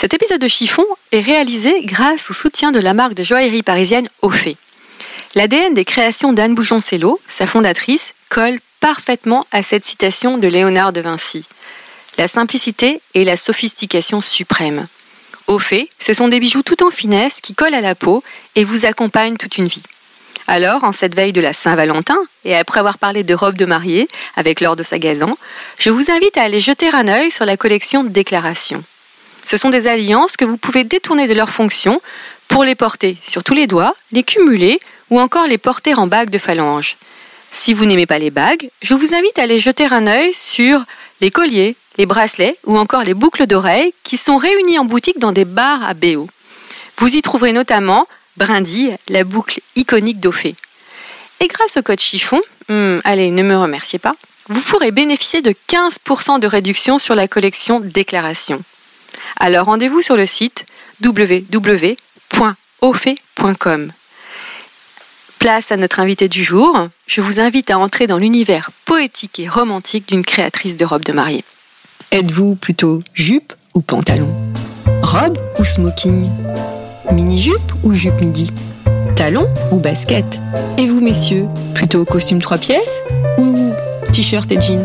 Cet épisode de Chiffon est réalisé grâce au soutien de la marque de joaillerie parisienne Aufé. L'ADN des créations d'Anne Boujon-Cello, sa fondatrice, colle parfaitement à cette citation de Léonard de Vinci. La simplicité et la sophistication suprême. Au fait, ce sont des bijoux tout en finesse qui collent à la peau et vous accompagnent toute une vie. Alors, en cette veille de la Saint-Valentin, et après avoir parlé de robes de mariée avec Laure de Sagazan, je vous invite à aller jeter un œil sur la collection Déclaration. Ce sont des alliances que vous pouvez détourner de leur fonction pour les porter sur tous les doigts, les cumuler ou encore les porter en bague de phalange. Si vous n'aimez pas les bagues, je vous invite à aller jeter un œil sur les colliers, les bracelets ou encore les boucles d'oreilles qui sont réunies en boutique dans des bars à BO. Vous y trouverez notamment Brindille, la boucle iconique d'Ophée. Et grâce au code chiffon, hmm, allez, ne me remerciez pas, vous pourrez bénéficier de 15% de réduction sur la collection Déclaration. Alors rendez-vous sur le site www.ophée.com. Place à notre invité du jour. Je vous invite à entrer dans l'univers poétique et romantique d'une créatrice de robes de mariée. Êtes-vous plutôt jupe ou pantalon? Robe ou smoking? Mini-jupe ou jupe midi? Talon ou basket? Et vous, messieurs, plutôt costume trois pièces ou t-shirt et jean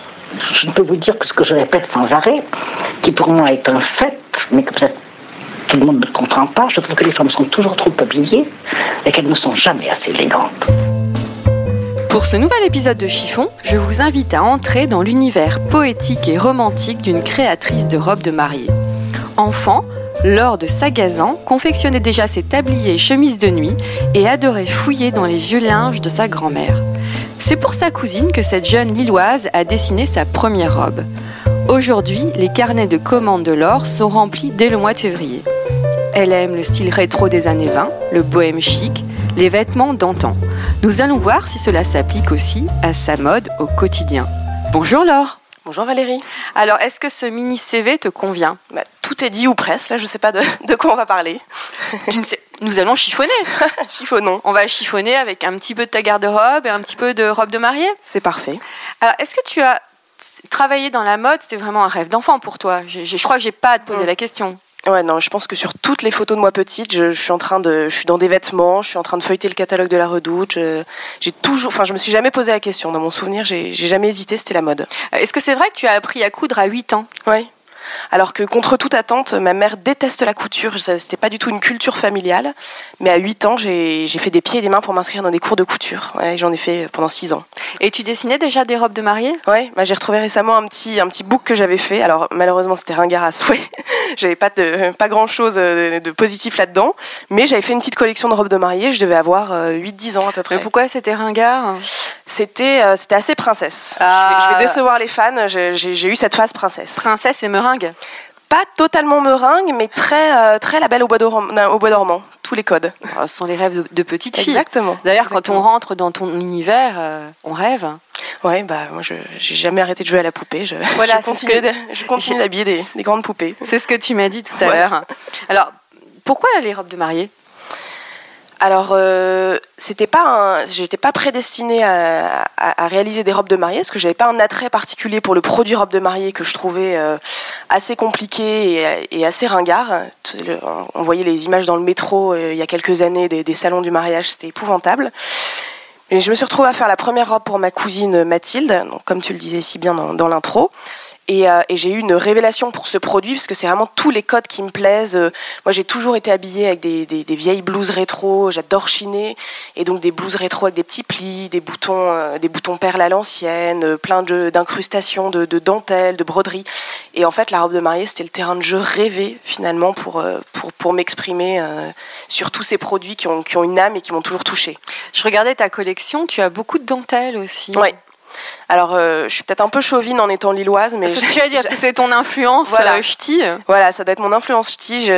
je ne peux vous dire que ce que je répète sans arrêt, qui pour moi est un fait, mais que peut-être tout le monde ne comprend pas, je trouve que les femmes sont toujours trop habillées et qu'elles ne sont jamais assez élégantes. Pour ce nouvel épisode de Chiffon, je vous invite à entrer dans l'univers poétique et romantique d'une créatrice de robes de mariée. Enfant, Laure de Sagazan confectionnait déjà ses tabliers et chemises de nuit et adorait fouiller dans les vieux linges de sa grand-mère. C'est pour sa cousine que cette jeune Lilloise a dessiné sa première robe. Aujourd'hui, les carnets de commandes de Laure sont remplis dès le mois de février. Elle aime le style rétro des années 20, le bohème chic, les vêtements d'antan. Nous allons voir si cela s'applique aussi à sa mode au quotidien. Bonjour Laure Bonjour Valérie. Alors, est-ce que ce mini CV te convient? Bah, Tout est dit ou presque, là je ne sais pas de, de, quoi on va parler. Nous allons chiffonner. Chiffonnons. On va chiffonner avec un petit peu de ta garde-robe et un petit peu de robe de mariée. C'est parfait. Alors, est-ce que tu as travaillé dans la mode? C'était vraiment un rêve d'enfant pour toi. Je, je crois que j'ai pas à te poser Mm. la question. Ouais, non, je pense que sur toutes les photos de moi petite, je, je suis en train de, je suis dans des vêtements, je suis en train de feuilleter le catalogue de la Redoute. J'ai toujours, enfin, je me suis jamais posé la question. Dans mon souvenir, j'ai j'ai jamais hésité. C'était la mode. Euh, Est-ce que c'est vrai que tu as appris à coudre à 8 ans? Ouais. Alors que contre toute attente, ma mère déteste la couture. C'était pas du tout une culture familiale. Mais à 8 ans, j'ai j'ai fait des pieds et des mains pour m'inscrire dans des cours de couture. Ouais, J'en ai fait pendant 6 ans. Et tu dessinais déjà des robes de mariée? Ouais, bah, j'ai retrouvé récemment un petit, un petit book que j'avais fait. Alors malheureusement c'était ringard à souhait. J'avais pas de, pas grand chose de positif là-dedans. Mais j'avais fait une petite collection de robes de mariée. Je devais avoir euh, 8-10 ans à peu près. Mais pourquoi c'était ringard C'était, euh, c'était assez princesse. Ah. Je, vais, je vais décevoir les fans. J'ai eu cette phase princesse. Princesse et meringue Pas totalement meringue, mais très, euh, très la belle au bois, au bois dormant. Tous les codes. Oh, Ce sont les rêves de, de petite fille. Exactement. D'ailleurs, quand on rentre dans ton univers, euh, on rêve. Ouais, bah moi je j'ai jamais arrêté de jouer à la poupée. Je, Voilà, je c'est continue, ce que- de- je continue d'habiller des, des grandes poupées. C'est ce que tu m'as dit tout à Ouais. l'heure. Alors, pourquoi les robes de mariée? Alors, euh, c'était pas, j'étais pas prédestinée à, réaliser des robes de mariée, parce que j'avais pas un attrait particulier pour le produit robe de mariée que je trouvais euh, assez compliqué et, assez ringard. On voyait les images dans le métro euh, il y a quelques années des, salons du mariage, c'était épouvantable. Et je me suis retrouvée à faire la première robe pour ma cousine Mathilde, comme tu le disais si bien dans, dans l'intro. Et, euh, et j'ai eu une révélation pour ce produit parce que c'est vraiment tous les codes qui me plaisent. Euh, moi, j'ai toujours été habillée avec des, des, des vieilles blouses rétro. J'adore chiner et donc des blouses rétro avec des petits plis, des boutons, euh, des boutons perles à l'ancienne, plein d'incrustations, de, de dentelles, de broderies. Et en fait, la robe de mariée, c'était le terrain de jeu rêvé finalement pour pour pour m'exprimer sur tous ces produits qui ont qui ont une âme et qui m'ont toujours touchée. Je regardais ta collection, tu as beaucoup de dentelles aussi. Ouais. Alors, euh, je suis peut-être un peu chauvine en étant lilloise, mais C'est ce que j'allais dire, est-ce que c'est ton influence Voilà. euh, ch'ti Voilà, ça doit être mon influence ch'ti.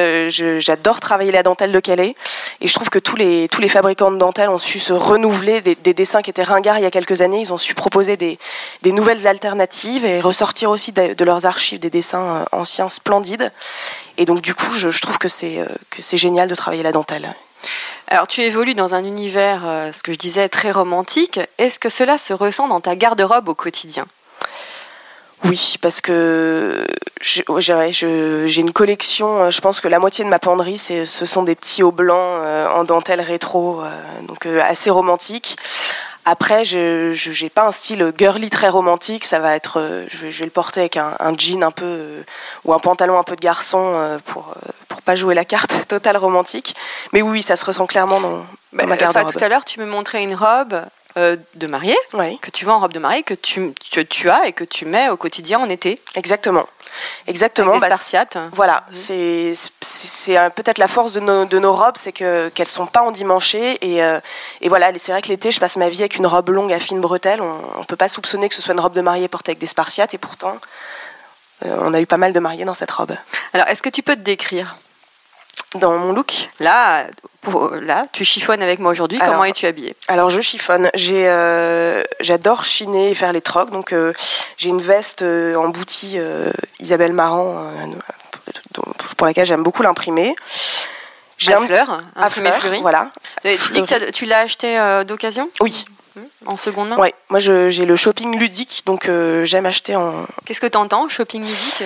J'adore travailler la dentelle de Calais. Et je trouve que tous les, tous les fabricants de dentelles ont su se renouveler. Des, des dessins qui étaient ringards il y a quelques années, ils ont su proposer des, des nouvelles alternatives et ressortir aussi de, de leurs archives des dessins euh, anciens splendides. Et donc, du coup, je, je trouve que c'est que c'est génial de travailler la dentelle. Alors, tu évolues dans un univers, euh, ce que je disais, très romantique. Est-ce que cela se ressent dans ta garde-robe au quotidien? Oui, parce que j'ai une collection, euh, je pense que la moitié de ma penderie, ce sont des petits hauts blancs euh, en dentelle rétro, donc assez romantique. Après, je n'ai pas un style girly très romantique, ça va être, euh, je, vais, je vais le porter avec un, un jean un peu, euh, ou un pantalon un peu de garçon euh, pour, pour pas jouer la carte totale romantique. Mais oui, ça se ressent clairement dans, dans Bah, ma garde-robe. Tout à l'heure, tu me montrais une robe euh, de mariée, Oui, que tu vois en robe de mariée, que tu, tu as et que tu mets au quotidien en été, exactement. Exactement. avec des bah. Voilà, c'est c'est- peut-être la force de nos, de nos robes, c'est que qu'elles sont pas endimanchées et, euh, et voilà. C'est vrai que l'été, je passe ma vie avec une robe longue à fines bretelles. On, on peut pas soupçonner que ce soit une robe de mariée portée avec des spartiates et pourtant, euh, on a eu pas mal de mariés dans cette robe. Alors, est-ce que tu peux te décrire? Dans mon look, Là, pour- là, tu chiffonnes avec moi aujourd'hui. Comment es-tu habillée? alors je chiffonne. J'ai, euh, j'adore chiner et faire les trocs. Donc euh, j'ai une veste euh, en boutie euh, Isabelle Marant pour laquelle j'aime beaucoup l'imprimer. À un petit- imprimé à fleurs, fleuri. Voilà. Tu dis que tu l'as acheté d'occasion? Oui. En seconde main? Ouais, moi j'ai le shopping ludique, donc j'aime acheter en. Qu'est-ce que tu entends Shopping ludique?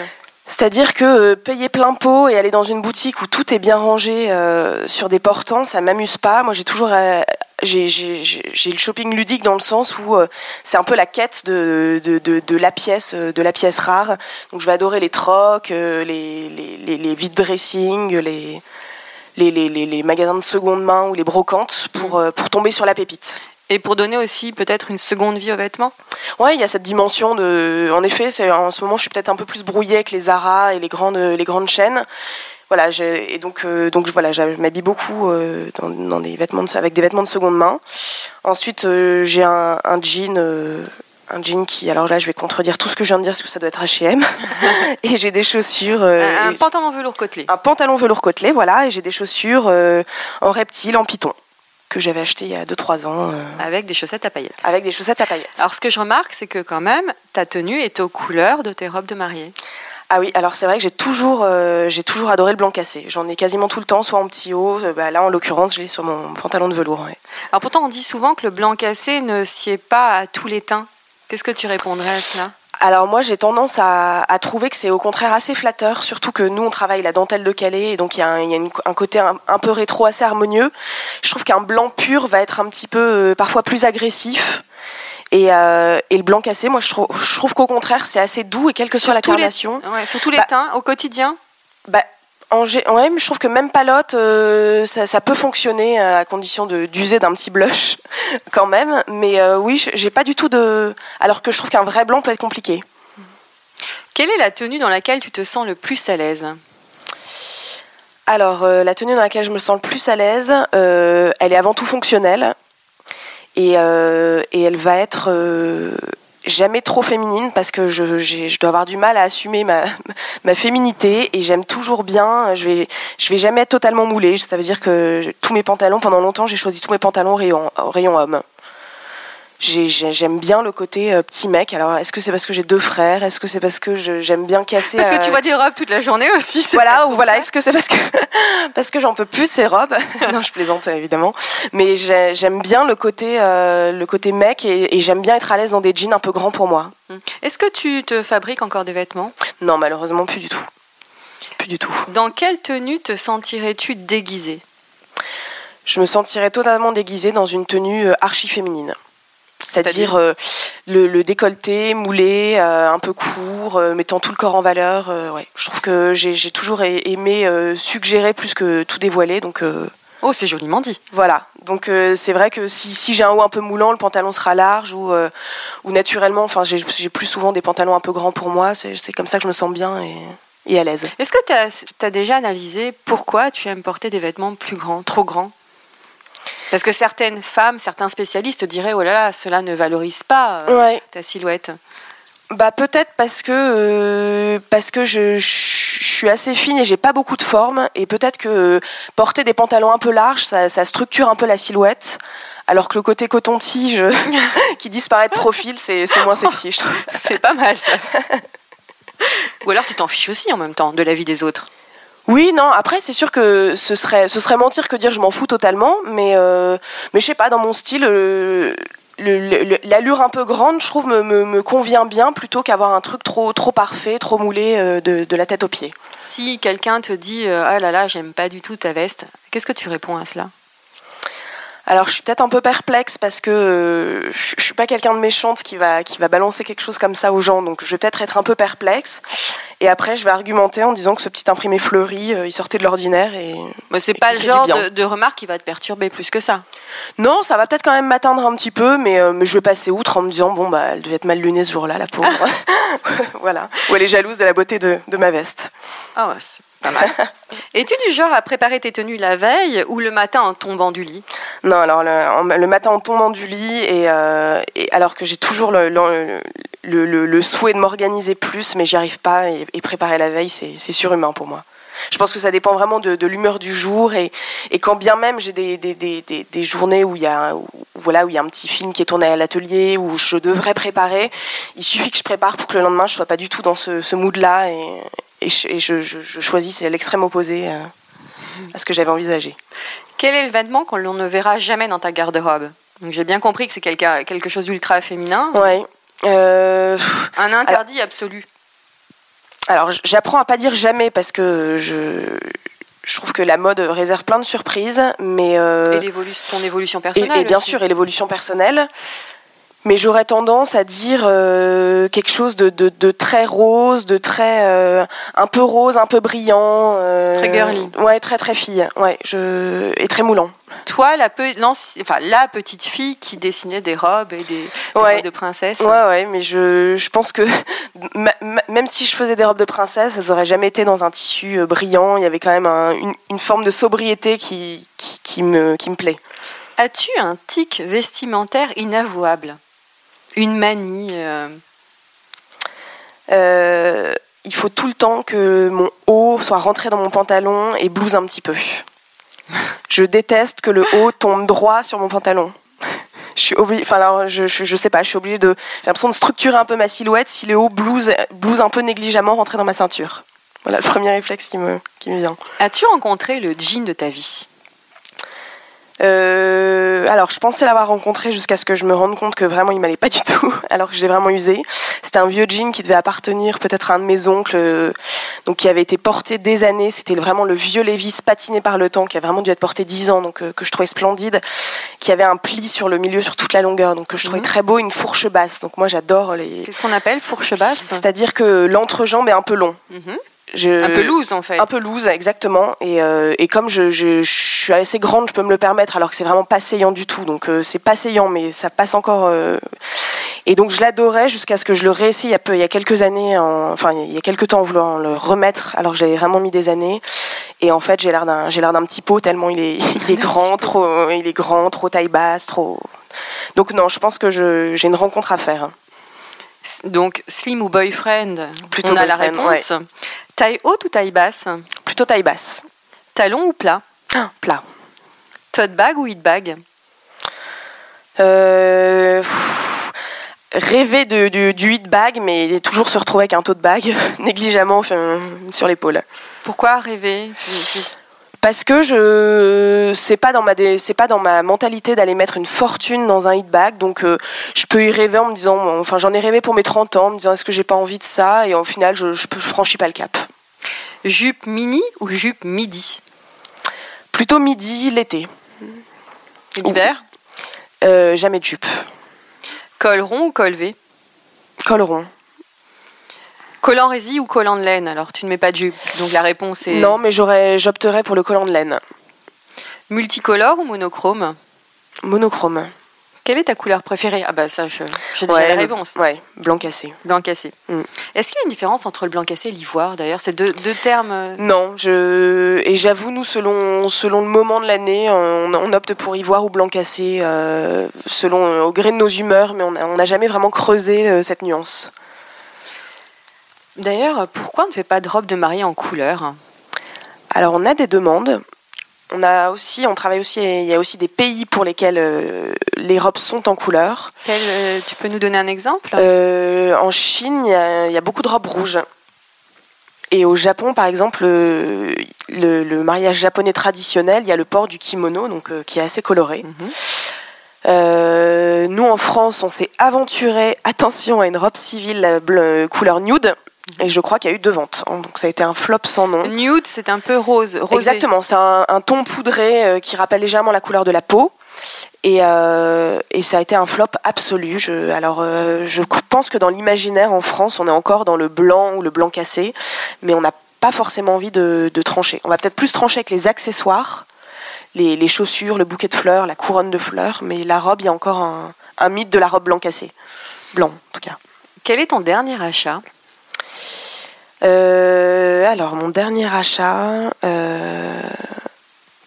C'est-à-dire que euh, payer plein pot et aller dans une boutique où tout est bien rangé euh, sur des portants, ça m'amuse pas. Moi j'ai toujours. euh, j'ai- le shopping ludique dans le sens où euh, c'est un peu la quête de, de, de, la pièce de la pièce rare. Donc je vais adorer les trocs, les, les, les, les dressing, les, les, les, les, magasins de seconde main ou les brocantes pour, pour tomber sur la pépite. Et pour donner aussi peut-être une seconde vie aux vêtements? Ouais, il y a cette dimension de. En effet, c'est en ce moment, je suis peut-être un peu plus brouillée avec les Zara et les grandes, les grandes chaînes. Voilà, et donc, euh, donc voilà, je m'habille beaucoup euh, dans, dans des vêtements de- avec des vêtements de seconde main. Ensuite, euh, j'ai un, un jean. un jean qui, alors là, je vais contredire tout ce que je viens de dire, parce que ça doit être H&M. et j'ai des chaussures. Un, un pantalon velours côtelé. un pantalon velours côtelé, voilà, et j'ai des chaussures en reptile, en python, que j'avais acheté il y a 2-3 ans, euh, Avec des chaussettes à paillettes. avec des chaussettes à paillettes. Alors ce que je remarque, c'est que quand même, ta tenue est aux couleurs de tes robes de mariée. Ah oui, alors c'est vrai que j'ai toujours, euh, j'ai toujours adoré le blanc cassé. J'en ai quasiment tout le temps, soit en petit haut, euh, bah là en l'occurrence, je l'ai sur mon pantalon de velours. ouais. Alors pourtant, on dit souvent que le blanc cassé ne sied pas à tous les teints. Qu'est-ce que tu répondrais à cela? Alors moi j'ai tendance à, à trouver que c'est au contraire assez flatteur, surtout que nous on travaille la dentelle de Calais, et donc il y a un, il y a une- un côté un, un peu rétro assez harmonieux. Je trouve qu'un blanc pur va être un petit peu euh, parfois plus agressif. Et, euh, et le blanc cassé, moi je trouve, je trouve qu'au contraire c'est assez doux et quelle que soit la tous les- carnation. Ouais, sur tous les Bah, teints, au quotidien? Bah, en ouais, mais je trouve que même palotte, euh, ça, ça peut fonctionner à condition d'user d'un petit blush quand même. Mais euh, oui, j'ai pas du tout de. Alors que je trouve qu'un vrai blanc peut être compliqué. Quelle est la tenue dans laquelle tu te sens le plus à l'aise? Alors, euh, la tenue dans laquelle je me sens le plus à l'aise, elle est avant tout fonctionnelle. Et, et elle va être jamais trop féminine parce que je, je dois avoir du mal à assumer ma, ma féminité et j'aime toujours bien. Je vais, je vais jamais être totalement moulée. Ça veut dire que tous mes pantalons, pendant longtemps, j'ai choisi tous mes pantalons rayon, rayon homme. J'ai- j'ai- J'aime bien le côté euh, petit mec. Alors, est-ce que c'est parce que j'ai deux frères? Est-ce que c'est parce que j'aime bien casser Parce que euh, tu vois des robes toute la journée aussi. voilà, ou voilà, est-ce que c'est parce que parce que j'en peux plus ces robes? Non, je plaisante évidemment, mais j'ai- j'aime bien le côté euh, le côté mec et, et j'aime bien être à l'aise dans des jeans un peu grands pour moi. Est-ce que tu te fabriques encore des vêtements? Non, malheureusement plus du tout, plus du tout. Dans quelle tenue te sentirais-tu déguisée? Je me sentirais totalement déguisée dans une tenue archi féminine. C'est-à-dire euh, le, décolleté moulé, un peu court, mettant tout le corps en valeur. ouais. Je trouve que j'ai toujours aimé suggérer plus que tout dévoiler. Donc, Oh, c'est joliment dit. Voilà. Donc c'est vrai que si, j'ai un haut un peu moulant, le pantalon sera large ou, ou naturellement, enfin j'ai plus souvent des pantalons un peu grands pour moi. C'est comme ça que je me sens bien et et à l'aise. Est-ce que tu as, déjà analysé pourquoi tu aimes porter des vêtements plus grands, trop grands? Parce que certaines femmes, certains spécialistes diraient oh là là, cela ne valorise pas euh, ta silhouette. Bah peut-être parce que euh, parce que je, suis assez fine et j'ai pas beaucoup de forme et peut-être que porter des pantalons un peu larges ça, ça, structure un peu la silhouette alors que le côté coton-tige qui disparaît de profil c'est moins sexy je trouve. C'est pas mal ça. Ou alors tu t'en fiches aussi en même temps de la vie des autres. Oui, non. Après, c'est sûr que ce serait, ce serait mentir que dire je m'en fous totalement, mais euh, mais je sais pas. Dans mon style, euh, l'allure un peu grande, je trouve, me, me, convient bien plutôt qu'avoir un truc trop trop parfait, trop moulé euh, de, de, la tête aux pieds. Si quelqu'un te dit ah là là, j'aime pas du tout ta veste, qu'est-ce que tu réponds à cela? Alors je suis peut-être un peu perplexe parce que euh, je, suis pas quelqu'un de méchante qui va qui va balancer quelque chose comme ça aux gens, donc je vais peut-être être un peu perplexe. Et après je vais argumenter en disant que ce petit imprimé fleuri, euh, il sortait de l'ordinaire et. Mais c'est pas le genre de, remarque qui va te perturber plus que ça. Non, ça va peut-être quand même m'atteindre un petit peu, mais, euh, mais je vais passer outre en me disant bon bah elle devait être mal lunée ce jour-là, la pauvre. voilà. Ou elle est jalouse de la beauté de, de ma veste. Ah ouais, pas mal. Es-tu du genre à préparer tes tenues la veille ou le matin en tombant du lit? Non, alors le, matin en tombant du lit, et, euh, alors que j'ai toujours le, le, souhait de m'organiser plus, mais j'y arrive pas, et, préparer la veille, c'est surhumain pour moi. Je pense que ça dépend vraiment de, l'humeur du jour et, quand bien même j'ai des, des, des, des, journées où il y a voilà où il y a un petit film qui est tourné à l'atelier où je devrais préparer, il suffit que je prépare pour que le lendemain je sois pas du tout dans ce, ce mood là et, et, je, je, choisis c'est l'extrême opposé euh, à ce que j'avais envisagé. Quel est le vêtement qu'on ne verra jamais dans ta garde-robe J'ai bien compris que c'est quelque, quelque chose d'ultra féminin. Ouais. Euh, un interdit absolu. Alors j'apprends à pas dire jamais parce que je, je trouve que la mode réserve plein de surprises, mais euh, et ton évolution personnelle. Et, bien sûr, et l'évolution personnelle mais j'aurais tendance à dire euh, quelque chose de, de, très rose, de très euh, un peu rose, un peu brillant. Euh, très girly. Ouais, très très fille. Ouais, je et très moulant. Toi, la, enfin, la petite fille qui dessinait des robes et des, robes de princesse. Ouais, ouais, mais je, je pense que même si je faisais des robes de princesse, elles n'auraient jamais été dans un tissu brillant. Il y avait quand même une, une, forme de sobriété qui, qui, qui, me, qui me plaît. As-tu un tic vestimentaire inavouable? Une manie euh. Euh, Il faut tout le temps que mon haut soit rentré dans mon pantalon et blouse un petit peu. Je déteste que le haut tombe droit sur mon pantalon. Je suis obligée, enfin alors je, je, sais pas, je suis obligée de, j'ai l'impression de structurer un peu ma silhouette si le haut blouse, blouse un peu négligemment rentrer dans ma ceinture. Voilà le premier réflexe qui me, qui me vient. As-tu rencontré le jean de ta vie? Euh, alors, je pensais l'avoir rencontré jusqu'à ce que je me rende compte que vraiment il m'allait pas du tout, alors que je l'ai vraiment usé. C'était un vieux jean qui devait appartenir peut-être à un de mes oncles, donc qui avait été porté des années. C'était vraiment le vieux Levis patiné par le temps, qui a vraiment dû être porté dix ans, donc euh, que je trouvais splendide, qui avait un pli sur le milieu, sur toute la longueur, donc que je trouvais mhm. très beau, une fourche basse. Donc moi j'adore les. Qu'est-ce qu'on appelle fourche basse? C'est-à-dire que l'entrejambe est un peu long. Un peu loose en fait. Un peu loose, exactement. Et, euh, et comme je, je, suis assez grande, je peux me le permettre, alors que c'est vraiment pas saillant du tout. Donc euh, c'est pas saillant, mais ça passe encore. Euh. Et donc je l'adorais jusqu'à ce que je le réessaye il y a, peu, il y a quelques années, enfin il y a quelques temps en voulant le remettre, alors que j'avais vraiment mis des années. Et en fait j'ai l'air d'un j'ai l'air d'un petit pot tellement il est il est grand, trop il est grand, trop taille basse, trop. Donc non, je pense que j'ai une rencontre à faire. Donc, slim ou boyfriend? Plutôt On a la réponse. Taille haute ou taille basse Plutôt taille basse. Talon ou plat ah, Plat. Tote bag ou hit bag euh, Rêver de, du hit bag, mais toujours se retrouver avec un tote bag négligemment sur l'épaule. Pourquoi rêver parce que je c'est pas dans ma c'est pas dans ma mentalité d'aller mettre une fortune dans un hit bag donc euh, je peux y rêver en me disant enfin j'en ai rêvé pour mes 30 ans en me disant est-ce que j'ai pas envie de ça? Et au final je je, franchis pas le cap. Jupe mini ou jupe midi? Plutôt midi l'été. L'hiver? Euh, Jamais de jupe. Col rond ou col V? Col rond. Col en résille ou col en laine Alors, tu ne mets pas de jupe. Donc, la réponse est. Non, mais j'aurais, j'opterais pour le collant de laine. Multicolore ou monochrome? Monochrome. Quelle est ta couleur préférée? Ah, bah, ça, je, déjà Ouais, la le- réponse. Ouais, blanc cassé. Blanc cassé. Mm. Est-ce qu'il y a une différence entre le blanc cassé et l'ivoire D'ailleurs, c'est deux, deux termes. euh, Non, je et j'avoue nous selon selon le moment de l'année, on, on opte pour ivoire ou blanc cassé euh, selon euh, au gré de nos humeurs, mais on n'a jamais vraiment creusé euh, cette nuance. D'ailleurs, pourquoi on ne fait pas de robe de mariée en couleur Alors on a des demandes. On a aussi, on travaille aussi. Il y a aussi des pays pour lesquels euh, les robes sont en couleur. Quel, euh, Tu peux nous donner un exemple? Euh, en Chine, il y, a, il y a beaucoup de robes rouges. Et au Japon, par exemple, le, le mariage japonais traditionnel, il y a le port du kimono, donc qui est assez coloré. Mhm. Nous, en France, on s'est aventuré, attention, à une robe civile bleu- couleur nude. Et je crois qu'il y a eu deux ventes. Donc ça a été un flop sans nom. Nude, c'est un peu rose. Rosé. Exactement, c'est un, un ton poudré euh, qui rappelle légèrement la couleur de la peau. Et, euh, et ça a été un flop absolu. Je, alors, euh, je pense que dans l'imaginaire en France, on est encore dans le blanc ou le blanc cassé, mais on n'a pas forcément envie de, de trancher. On va peut-être plus trancher avec les accessoires, les, les chaussures, le bouquet de fleurs, la couronne de fleurs, mais la robe, il y a encore un, un mythe de la robe blanc cassé. Blanc, en tout cas. Quel est ton dernier achat? Euh, alors, mon dernier achat, euh,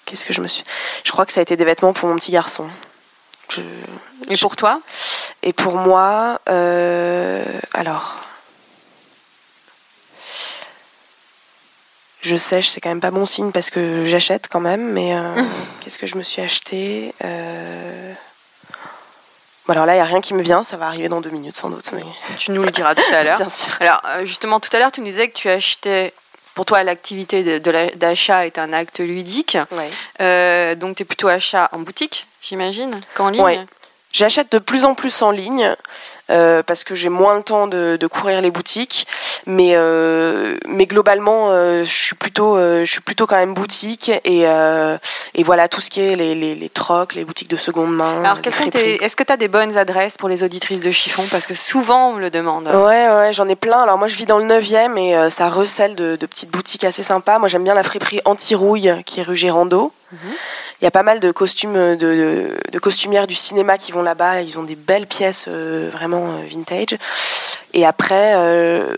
qu'est-ce que je me suis. Je crois que ça a été des vêtements pour mon petit garçon. Je- Et pour toi? Et pour moi, euh, alors. Je sèche, c'est quand même pas bon signe parce que j'achète quand même, mais qu'est-ce que je me suis acheté Bon, alors là, il n'y a rien qui me vient, ça va arriver dans deux minutes sans doute. Mais... Tu nous le diras tout à l'heure. Bien sûr. Alors, euh, justement, tout à l'heure, tu nous disais que tu achetais. Pour toi, l'activité d'achat est un acte ludique. Ouais. Euh, donc, tu es plutôt achat en boutique, j'imagine, qu'en ligne Ouais. J'achète de plus en plus en ligne euh, parce que j'ai moins le temps de, de courir les boutiques, mais euh, mais globalement, euh, je suis plutôt je suis plutôt quand même boutique et et voilà tout ce qui est les les, les trocs, les boutiques de seconde main. Alors, est-ce que tu as des bonnes adresses pour les auditrices de chiffon? Parce que souvent, on me le demande. Ouais, ouais, j'en ai plein. Alors moi, je vis dans le 9e et ça recèle de, de petites boutiques assez sympas. Moi, j'aime bien la friperie Anti-Rouille qui est rue Gérando. Il y a pas mal de costumes de, de, de costumières du cinéma qui vont là-bas. Ils ont des belles pièces euh, vraiment euh, vintage. Et après, euh,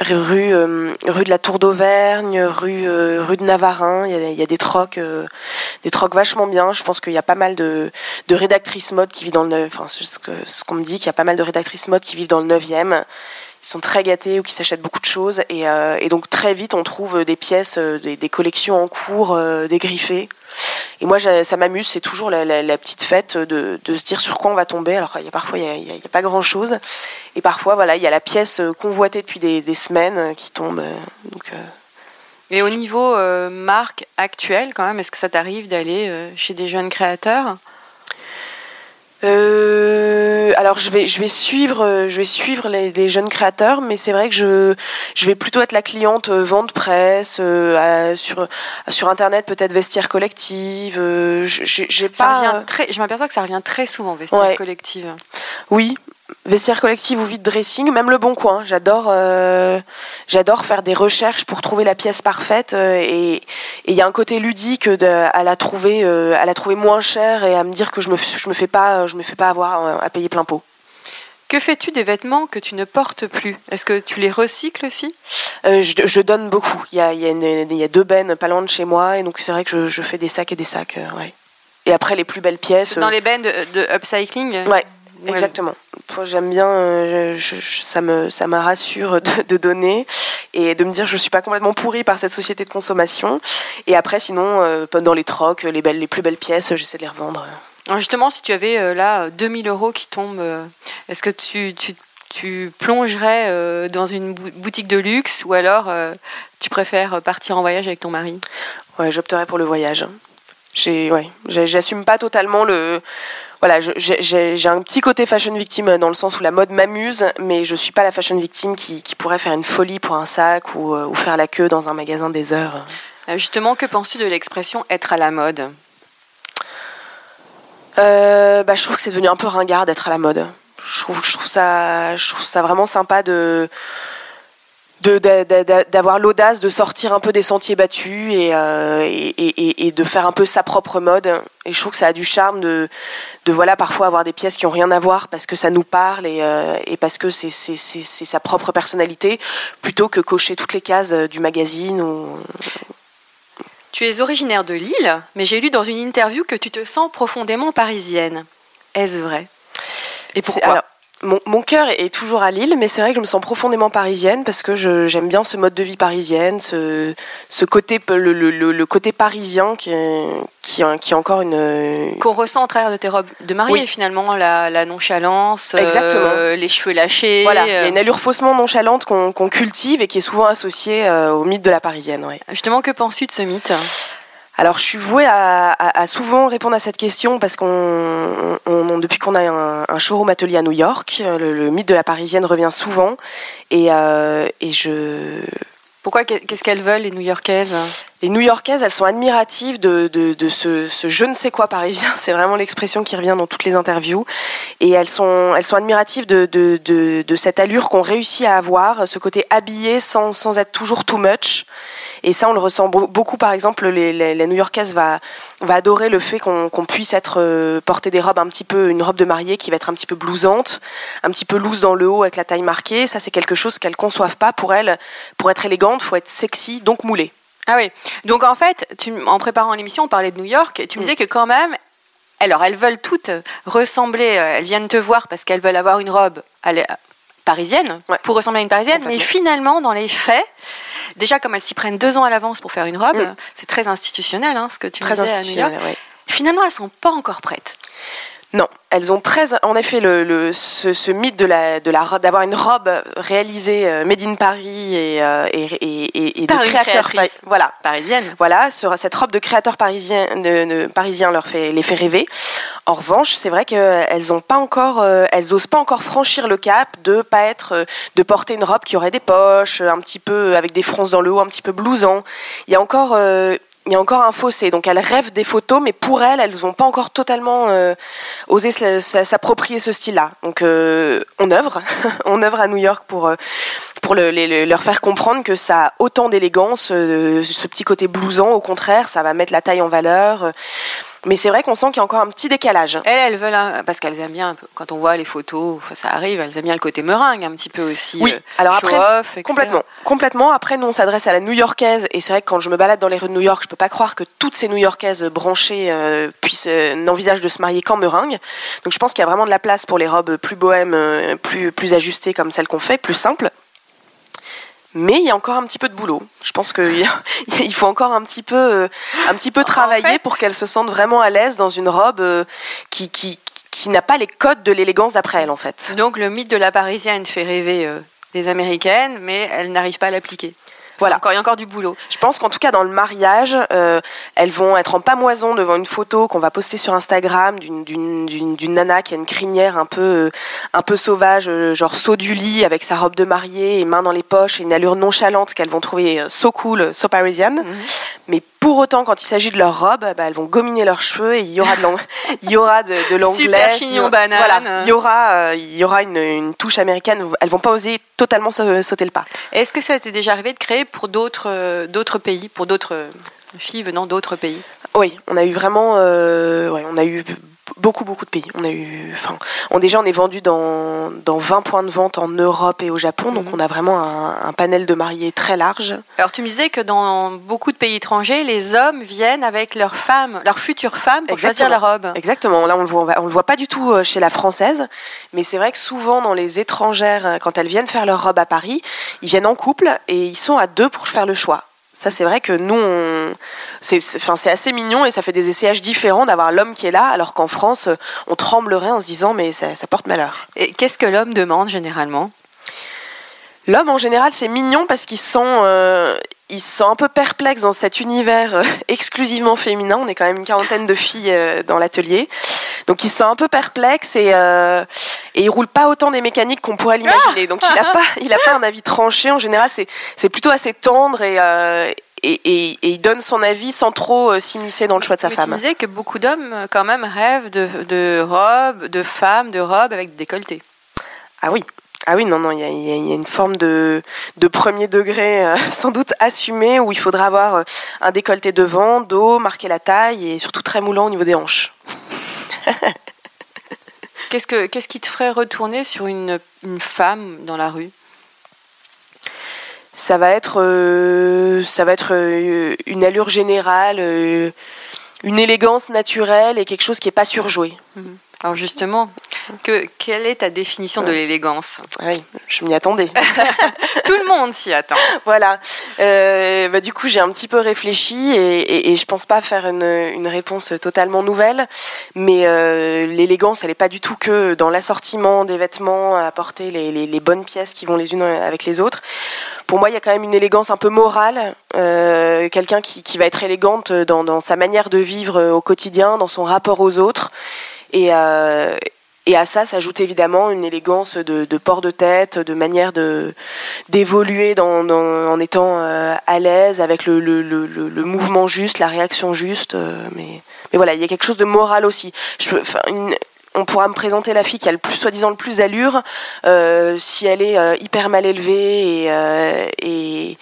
rue, euh, rue de la Tour d'Auvergne, rue, rue de Navarin, il y a, des trocs, des trocs vachement bien. Je pense qu'il y a pas mal de, de rédactrices mode qui vivent dans le 9 Enfin, ce que- ce qu'on me dit, qu'il y a pas mal de rédactrices mode qui vivent dans le 9e. Ils sont très gâtés ou qui s'achètent beaucoup de choses. Et, donc, très vite, on trouve des pièces, des, des collections en cours, euh, dégriffées. Et moi, ça m'amuse, c'est toujours la, petite fête de, se dire sur quoi on va tomber. Alors, il y a parfois, il n'y a, a- pas grand-chose. Et parfois, voilà, il y a la pièce euh, convoitée depuis des, semaines euh, qui tombe. euh, Donc, Et au niveau marque actuelle, quand même, est-ce que ça t'arrive d'aller chez des jeunes créateurs? Euh, alors je vais je vais suivre euh, je vais suivre les, les jeunes créateurs mais c'est vrai que je je vais plutôt être la cliente euh, vente presse euh, à- sur sur internet peut-être vestiaire collective euh, je- j'ai j'ai ça pas revient très, Je m'aperçois que ça revient très souvent, vestiaire Ouais. collective. oui vestiaire collective ou vide dressing même le bon coin j'adore euh, j'adore faire des recherches pour trouver la pièce parfaite euh, et il y a un côté ludique de, à la trouver euh, à la trouver moins chère et à me dire que je me je me fais pas je me fais pas avoir à payer plein pot Que fais-tu des vêtements que tu ne portes plus? Est-ce que tu les recycles aussi? Je, je donne beaucoup. Il y a, y, a y a deux bennes pas loin de chez moi, et donc c'est vrai que je, je fais des sacs et des sacs. ouais. Et après, les plus belles pièces. Dans les bennes de, de upcycling? Ouais, Ouais. exactement. J'aime bien, euh, je- je- ça me, ça me rassure de, de donner et de me dire que je suis pas complètement pourrie par cette société de consommation. Et après, sinon, euh, dans les trocs, les, belles, les plus belles pièces, j'essaie de les revendre. Alors justement, si tu avais euh, là 2000 euros qui tombent, est-ce que tu, tu, tu plongerais dans une bou- boutique de luxe ou alors tu préfères partir en voyage avec ton mari? Ouais, j'opterais pour le voyage. J'ai, ouais, j'assume pas totalement le. Voilà, j'ai- un petit côté fashion victime dans le sens où la mode m'amuse, mais je suis pas la fashion victime qui, qui pourrait faire une folie pour un sac ou, euh, ou faire la queue dans un magasin des heures. Euh, Justement, que penses-tu de l'expression être à la mode Euh, bah, je trouve que c'est devenu un peu ringard d'être à la mode. je trouve, je trouve ça, je trouve ça vraiment sympa de d'avoir l'audace de sortir un peu des sentiers battus euh, et, et, et, de faire un peu sa propre mode. Et je trouve que ça a du charme de, de voilà parfois avoir des pièces qui ont rien à voir parce que ça nous parle et, euh, parce que c'est sa propre personnalité plutôt que cocher toutes les cases euh, du magazine. Ou... Tu es originaire de Lille, mais j'ai lu dans une interview que tu te sens profondément parisienne. Est-ce vrai? Et pourquoi? Mon, cœur est toujours à Lille, mais c'est vrai que je me sens profondément parisienne parce que j'aime bien ce mode de vie parisienne, ce, ce côté, le, le, côté parisien qui est, qui, qui encore une. Qu'on ressent au travers de tes robes de mariée, finalement, la, nonchalance, euh, les cheveux lâchés. Voilà, il y a une allure faussement nonchalante qu'on cultive et qui est souvent associée euh, au mythe de la parisienne. Justement, que penses-tu de ce mythe? Alors, je suis vouée à, souvent répondre à cette question parce qu'on, depuis qu'on a un, showroom atelier à New York, le, mythe de la parisienne revient souvent. Et, euh, je. Pourquoi Qu'est-ce qu'elles veulent, les New-Yorkaises Les New-Yorkaises, elles sont admiratives de, ce, je ne sais quoi parisien. C'est vraiment l'expression qui revient dans toutes les interviews. Et elles sont, admiratives de, cette allure qu'on réussit à avoir, ce côté habillé sans, être toujours too much. Et ça, on le ressent beaucoup. Par exemple, les, les, New-Yorkaises va, adorer le fait qu'on puisse euh, porter des robes un petit peu, une robe de mariée qui va être un petit peu blousante, un petit peu loose dans le haut avec la taille marquée. Ça, c'est quelque chose qu'elles conçoivent pas pour elles. Pour être élégante, faut être sexy, donc moulée. Ah oui. Donc en fait, tu, en préparant l'émission, on parlait de New York. Et tu me mm. disais que quand même, alors elles veulent toutes ressembler. Euh, elles viennent te voir parce qu'elles veulent avoir une robe parisienne pour ressembler à une parisienne. Mais finalement, dans les faits, déjà comme elles s'y prennent deux ans à l'avance pour faire une robe, mm. c'est très institutionnel, hein, ce que tu très disais à New York. Finalement, elles sont pas encore prêtes. Non, elles ont très, en effet, le, ce, mythe de la, de la, d'avoir une robe réalisée euh, made in Paris et, euh, et, et, de créateur, voilà, parisienne. Voilà, cette robe de créateur parisien, de, parisien leur fait, les fait rêver. En revanche, c'est vrai qu'elles ont pas encore, euh, elles osent pas encore franchir le cap de pas être, de porter une robe qui aurait des poches, un petit peu avec des fronces dans le haut, un petit peu blousant. Il y a encore il y a encore un fossé. Donc elles rêvent des photos, mais pour elles, elles vont pas encore totalement euh, oser s'approprier ce style-là. Donc euh, on œuvre, on œuvre à New York pour euh, pour le, leur faire comprendre que ça a autant d'élégance, ce petit côté blousant. Au contraire, ça va mettre la taille en valeur. Mais c'est vrai qu'on sent qu'il y a encore un petit décalage. Elles, elles veulent, parce qu'elles aiment bien, quand on voit les photos, ça arrive, elles aiment bien le côté meringue un petit peu aussi. Oui, euh, alors après, complètement. Complètement. Après, nous, on s'adresse à la New-Yorkaise, et c'est vrai que quand je me balade dans les rues de New York, je peux pas croire que toutes ces New-Yorkaises branchées euh, puissent euh, n'envisagent de se marier qu'en meringue. Donc je pense qu'il y a vraiment de la place pour les robes plus bohèmes, plus, plus ajustées comme celles qu'on fait, plus simples mais il y a encore un petit peu de boulot. Je pense qu'il faut encore un petit peu, euh, un petit peu travailler pour qu'elle se sente vraiment à l'aise dans une robe euh, qui, qui, qui n'a pas les codes de l'élégance d'après elle, en fait. Donc le mythe de la parisienne fait rêver euh, les américaines, mais elle n'arrive pas à l'appliquer. Voilà. Encore, il y a encore du boulot. Je pense qu'en tout cas, dans le mariage, euh, elles vont être en pamoison devant une photo qu'on va poster sur Instagram d'une nana qui a une crinière un peu, euh, un peu sauvage, euh, genre saut du lit avec sa robe de mariée et main dans les poches et une allure nonchalante qu'elles vont trouver so cool, so Parisian. Mhm. Mais pour autant, quand il s'agit de leur robe, bah, elles vont gominer leurs cheveux et il y aura de il y aura de, de l'anglais. Super chignon banane. Voilà, il y aura, il y aura une, une, touche américaine. Elles vont pas oser totalement sauter le pas. Est-ce que ça t'est déjà arrivé de créer pour d'autres euh, d'autres pays, pour d'autres filles venant d'autres pays? Oui, on a eu vraiment, euh, on a eu beaucoup beaucoup de pays. On a eu, enfin, on déjà on est vendu dans, dans 20 points de vente en Europe et au Japon, donc mhm. on a vraiment un, panel de mariés très large. Alors tu me disais que dans beaucoup de pays étrangers, les hommes viennent avec leurs femmes, leurs futures femmes pour choisir la robe. Exactement. Là on le voit, on le voit pas du tout euh, chez la française, mais c'est vrai que souvent dans les étrangères, euh, quand elles viennent faire leur robe à Paris, ils viennent en couple et ils sont à deux pour faire le choix. Ça, c'est vrai que nous, c'est, assez mignon et ça fait des essayages différents d'avoir l'homme qui est là, alors qu'en France, on tremblerait en se disant mais ça, porte malheur. Et qu'est-ce que l'homme demande généralement? L'homme en général, c'est mignon parce qu'ils sont, euh, ils sont un peu perplexes dans cet univers euh, exclusivement féminin. On est quand même une quarantaine de filles euh, dans l'atelier. Donc ils sont un peu perplexes et, euh, et ils roulent pas autant des mécaniques qu'on pourrait l'imaginer. Donc il a pas, il a pas un avis tranché. En général, c'est, plutôt assez tendre et, et, et, il donne son avis sans trop s'immiscer dans le choix de sa Mais femme. Tu disais que beaucoup d'hommes quand même rêvent de, de robes, de femmes, de robes avec des décolletés. Ah oui. Ah oui, non, non, il y a, y a, une forme de, de premier degré euh, sans doute assumé où il faudra avoir euh, un décolleté devant, dos, marquer la taille et surtout très moulant au niveau des hanches. qu'est-ce, que, qu'est-ce qui te ferait retourner sur une, une femme dans la rue? Ça va être, euh, ça va être euh, une allure générale, une élégance naturelle et quelque chose qui n'est pas surjoué. Mhm. Alors justement, que, quelle est ta définition de l'élégance? Oui, je m'y attendais. Tout le monde s'y attend. Voilà. Euh, bah, du coup, j'ai un petit peu réfléchi et, et, et je pense pas faire une, une, réponse totalement nouvelle, mais euh, l'élégance, elle n'est pas du tout que dans l'assortiment des vêtements, apporter les, les, les, bonnes pièces qui vont les unes avec les autres. Pour moi, il y a quand même une élégance un peu morale, euh, quelqu'un qui, qui, va être élégante dans, dans sa manière de vivre au quotidien, dans son rapport aux autres. Et, euh, et à ça s'ajoute évidemment une élégance de, port de tête, de manière de d'évoluer en étant euh, à l'aise avec le, le, le, le, mouvement juste, la réaction juste. Euh, mais, mais voilà, il y a quelque chose de moral aussi. On pourra me présenter la fille qui a le plus soi-disant le plus allure si elle est hyper mal élevée et, et,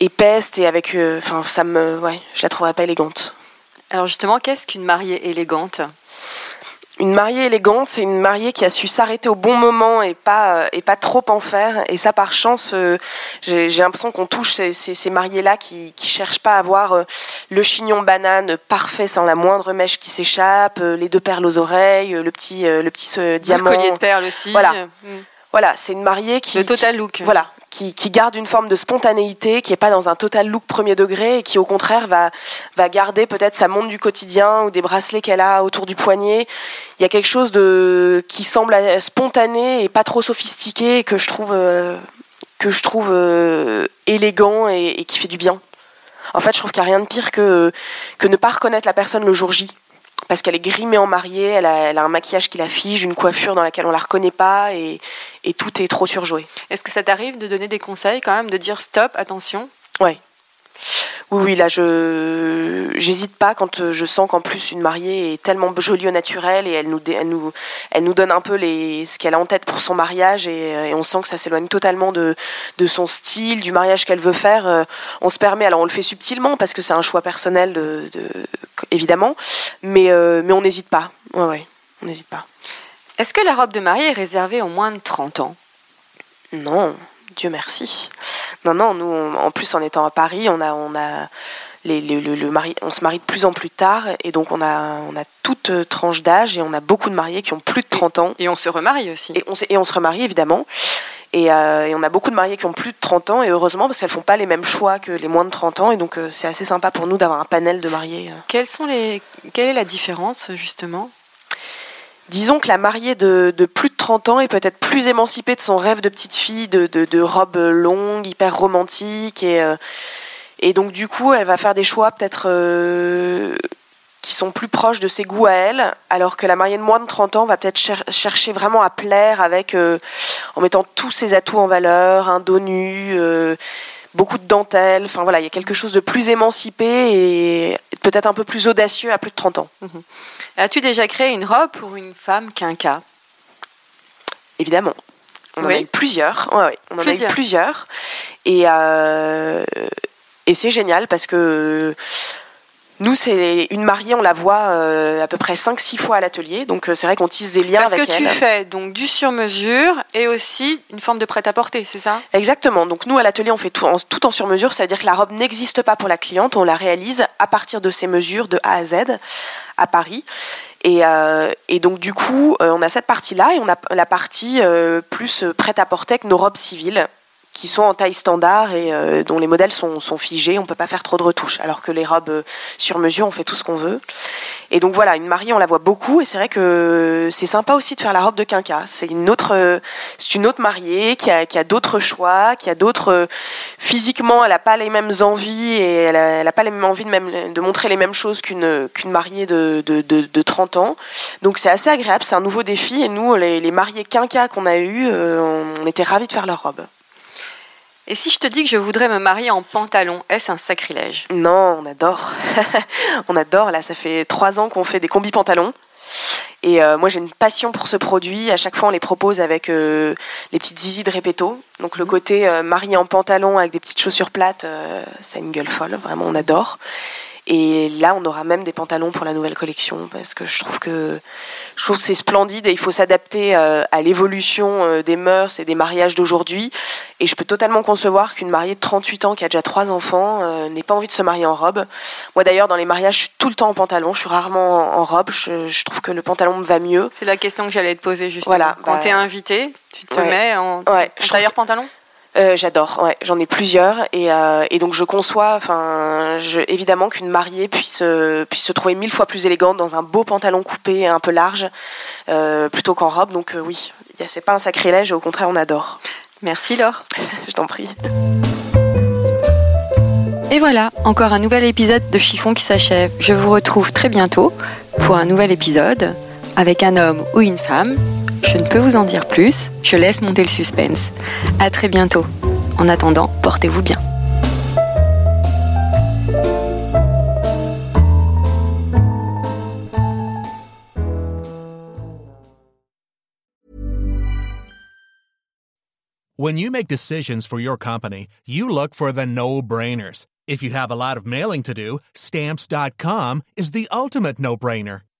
et peste et avec enfin ça me ouais je la trouverais pas élégante alors justement qu'est-ce qu'une mariée élégante? Une mariée élégante, c'est une mariée qui a su s'arrêter au bon moment et pas, euh, et pas trop en faire. Et ça, par chance, euh, j'ai l'impression qu'on touche ces, ces, ces mariés-là qui ne cherchent pas à avoir euh, le chignon banane parfait sans la moindre mèche qui s'échappe, euh, les deux perles aux oreilles, le petit, le petit diamant. Le collier de perles aussi. Voilà. Mmh. Voilà, c'est une mariée qui. Le total look. Qui, voilà, qui, qui, garde une forme de spontanéité, qui n'est pas dans un total look premier degré et qui au contraire va, va garder peut-être sa montre du quotidien ou des bracelets qu'elle a autour du poignet. Il y a quelque chose de qui semble spontané et pas trop sophistiqué et que je trouve, euh, que je trouve euh, élégant et, et, qui fait du bien. En fait, je trouve qu'il n'y a rien de pire que, que ne pas reconnaître la personne le jour J parce qu'elle est grimée en mariée, elle a, elle a, un maquillage qui la fige, une coiffure dans laquelle on la reconnaît pas et, et tout est trop surjoué. Est-ce que ça t'arrive de donner des conseils quand même, de dire stop, attention? Ouais. Oui, oui, là, je j'hésite pas quand je sens qu'en plus une mariée est tellement jolie au naturel et elle nous, elle nous, elle nous donne un peu les, ce qu'elle a en tête pour son mariage et, et on sent que ça s'éloigne totalement de, de son style, du mariage qu'elle veut faire. On se permet, alors on le fait subtilement parce que c'est un choix personnel, de, de évidemment, mais, euh, mais on n'hésite pas. Ouais, ouais, on n'hésite pas. Est-ce que la robe de mariée est réservée aux moins de 30 ans? Non. Dieu merci. Non, non, nous, on, en plus, en étant à Paris, on a, on a les, le, le, le mari, on se marie de plus en plus tard, et donc on a, on a toute tranche d'âge, et on a beaucoup de mariés qui ont plus de 30 ans. Et on se remarie aussi. Et on, et on se remarie, évidemment. Et, euh, et, on a beaucoup de mariés qui ont plus de 30 ans, et heureusement, parce qu'elles font pas les mêmes choix que les moins de 30 ans, et donc euh, c'est assez sympa pour nous d'avoir un panel de mariés. Quelles sont les... Quelle est la différence, justement disons que la mariée de, plus de 30 ans est peut-être plus émancipée de son rêve de petite fille, de, robe longue, hyper romantique. Et, euh, et donc, du coup, elle va faire des choix peut-être euh, qui sont plus proches de ses goûts à elle, alors que la mariée de moins de 30 ans va peut-être cher chercher vraiment à plaire avec, euh, en mettant tous ses atouts en valeur, un dos nu beaucoup de dentelle. Enfin voilà, il y a quelque chose de plus émancipé et peut-être un peu plus audacieux à plus de 30 ans. Mmh. As-tu déjà créé une robe pour une femme quinca? Évidemment. On oui. en a eu plusieurs. Ouais, ouais. On en plusieurs. a eu plusieurs. Et, euh, et c'est génial parce que nous, c'est une mariée, on la voit euh, à peu près 5-6 fois à l'atelier, donc euh, c'est vrai qu'on tisse des liens Parce avec elle. Parce que tu fais donc du sur-mesure et aussi une forme de prêt-à-porter, c'est ça? Exactement. Donc nous, à l'atelier, on fait tout en, tout en sur-mesure, c'est-à-dire que la robe n'existe pas pour la cliente, on la réalise à partir de ses mesures de A à Z à Paris. Et, euh, et, donc du coup, euh, on a cette partie-là et on a la partie euh, plus prête à porter avec nos robes civiles qui sont en taille standard et euh, dont les modèles sont, sont figés, on peut pas faire trop de retouches. Alors que les robes euh, sur mesure, on fait tout ce qu'on veut. Et donc voilà, une mariée, on la voit beaucoup et c'est vrai que c'est sympa aussi de faire la robe de quinca. C'est une autre, c'est une autre mariée qui a, qui a d'autres choix, qui a d'autres. Physiquement, elle a pas les mêmes envies et elle a, elle a pas les mêmes envies de, même, de montrer les mêmes choses qu'une qu'une mariée de, de, de, de, 30 ans. Donc c'est assez agréable, c'est un nouveau défi et nous, les, les mariés quinca qu'on a eu, euh, on était ravis de faire leur robe. Et si je te dis que je voudrais me marier en pantalon, est-ce un sacrilège? Non, on adore. on adore. Là, ça fait trois ans qu'on fait des combis pantalons. Et moi, j'ai une passion pour ce produit. À chaque fois, on les propose avec les petites zizi de répéto. Donc le côté marié en pantalon avec des petites chaussures plates, c'est une gueule folle. Vraiment, on adore. Et là, on aura même des pantalons pour la nouvelle collection parce que je trouve que je trouve c'est splendide et il faut s'adapter euh, à l'évolution euh, des mœurs et des mariages d'aujourd'hui. Et je peux totalement concevoir qu'une mariée de 38 ans qui a déjà trois enfants euh, n'ait pas envie de se marier en robe. Moi d'ailleurs, dans les mariages, je suis tout le temps en pantalon. Je suis rarement en robe. Je, trouve que le pantalon me va mieux. C'est la question que j'allais te poser justement. Voilà, Quand bah, tu es invité, tu te mets en, ouais, tailleur pantalon? Euh, j'adore, ouais, j'en ai plusieurs et, euh, et, donc je conçois, enfin, évidemment qu'une mariée puisse euh, puisse se trouver mille fois plus élégante dans un beau pantalon coupé un peu large plutôt qu'en robe. Donc oui, c'est pas un sacrilège, au contraire, on adore. Merci Laure. je t'en prie. Et voilà, encore un nouvel épisode de Chiffon qui s'achève. Je vous retrouve très bientôt pour un nouvel épisode avec un homme ou une femme je ne peux vous en dire plus, je laisse monter le suspense. À très bientôt. En attendant, portez-vous bien. When you make decisions for your company, you look for the no-brainers. If you have a lot of mailing to do, stamps.com is the ultimate no-brainer.